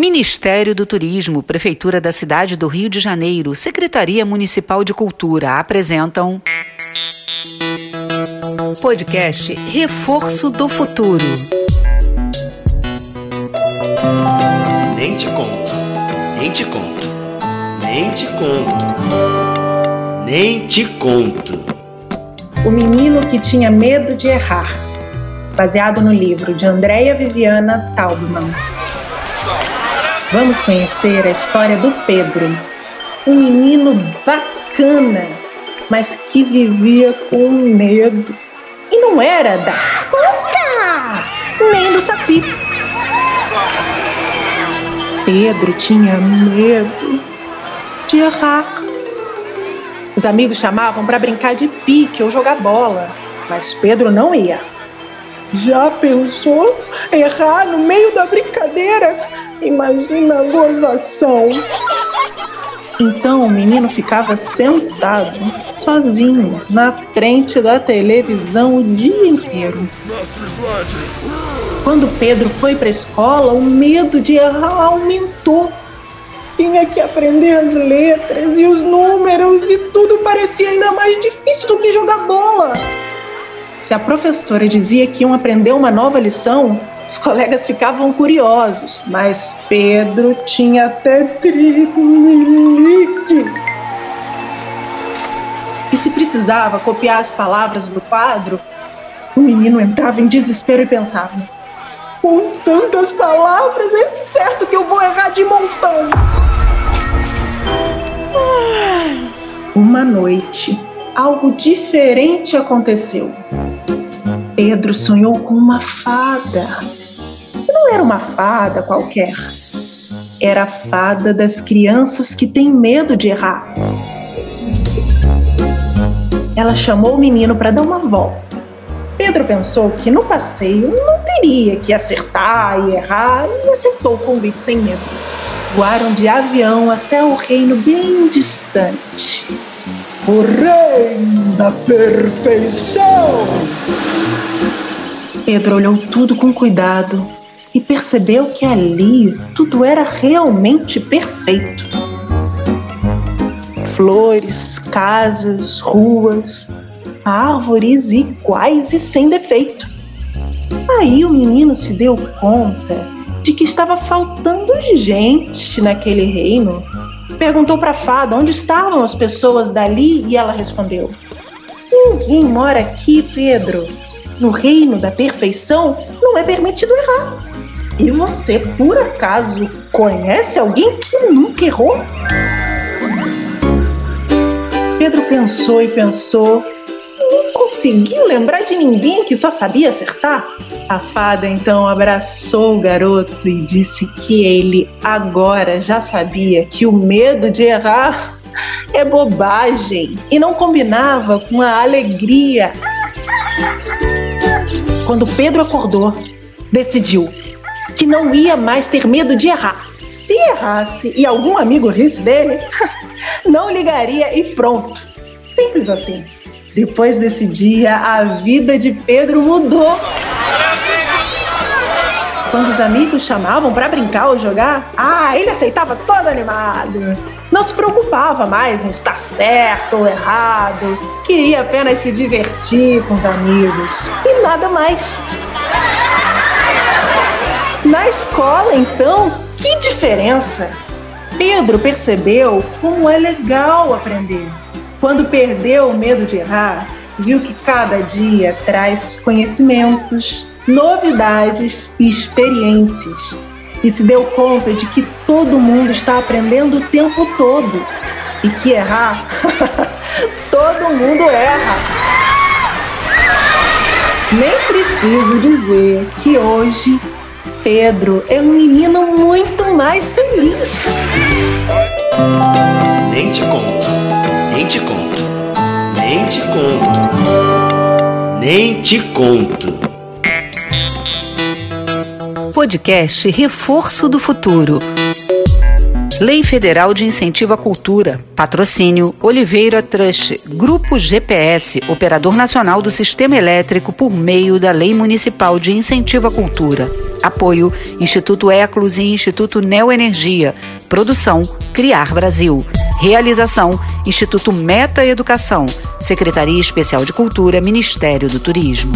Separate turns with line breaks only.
Ministério do Turismo, Prefeitura da Cidade do Rio de Janeiro, Secretaria Municipal de Cultura apresentam. Podcast Reforço do Futuro.
Nem te conto, nem te conto, nem te conto, nem te conto.
O menino que tinha medo de errar, baseado no livro de Andréia Viviana Taubman. Vamos conhecer a história do Pedro, um menino bacana, mas que vivia com medo. E não era da Coca, nem do Saci. Pedro tinha medo de errar. Os amigos chamavam para brincar de pique ou jogar bola, mas Pedro não ia. Já pensou errar no meio da brincadeira? Imagina a gozação. Então o menino ficava sentado, sozinho, na frente da televisão o dia inteiro. Quando Pedro foi para a escola, o medo de errar aumentou. Tinha que aprender as letras e os números e tudo parecia ainda mais difícil do que jogar bola. Se a professora dizia que iam aprender uma nova lição, os colegas ficavam curiosos, mas Pedro tinha até tricomilique. E se precisava copiar as palavras do quadro, o menino entrava em desespero e pensava: com tantas palavras, é certo que eu vou errar de montão. Uma noite, algo diferente aconteceu. Pedro sonhou com uma fada. Não era uma fada qualquer. Era a fada das crianças que têm medo de errar. Ela chamou o menino para dar uma volta. Pedro pensou que no passeio não teria que acertar e errar e aceitou o convite sem medo. Voaram de avião até o reino bem distante o reino da perfeição. Pedro olhou tudo com cuidado e percebeu que ali tudo era realmente perfeito. Flores, casas, ruas, árvores iguais e sem defeito. Aí o menino se deu conta de que estava faltando gente naquele reino perguntou para a fada onde estavam as pessoas dali e ela respondeu: Ninguém mora aqui, Pedro. No reino da perfeição não é permitido errar. E você, por acaso, conhece alguém que nunca errou? Pedro pensou e pensou conseguiu lembrar de ninguém que só sabia acertar. A fada então abraçou o garoto e disse que ele agora já sabia que o medo de errar é bobagem e não combinava com a alegria. Quando Pedro acordou, decidiu que não ia mais ter medo de errar. Se errasse e algum amigo risse dele, não ligaria e pronto. Simples assim. Depois desse dia, a vida de Pedro mudou. Quando os amigos chamavam para brincar ou jogar, ah, ele aceitava todo animado. Não se preocupava mais em estar certo ou errado. Queria apenas se divertir com os amigos e nada mais. Na escola, então, que diferença! Pedro percebeu como é legal aprender. Quando perdeu o medo de errar, viu que cada dia traz conhecimentos, novidades e experiências. E se deu conta de que todo mundo está aprendendo o tempo todo. E que errar, todo mundo erra. Nem preciso dizer que hoje Pedro é um menino muito mais feliz.
Nem te conto. Nem te conto. Nem te conto. Nem te conto.
Podcast Reforço do Futuro. Lei Federal de Incentivo à Cultura. Patrocínio Oliveira Trust. Grupo GPS, Operador Nacional do Sistema Elétrico por meio da Lei Municipal de Incentivo à Cultura. Apoio Instituto Eclos e Instituto Neoenergia. Produção Criar Brasil. Realização Instituto Meta Educação. Secretaria Especial de Cultura, Ministério do Turismo.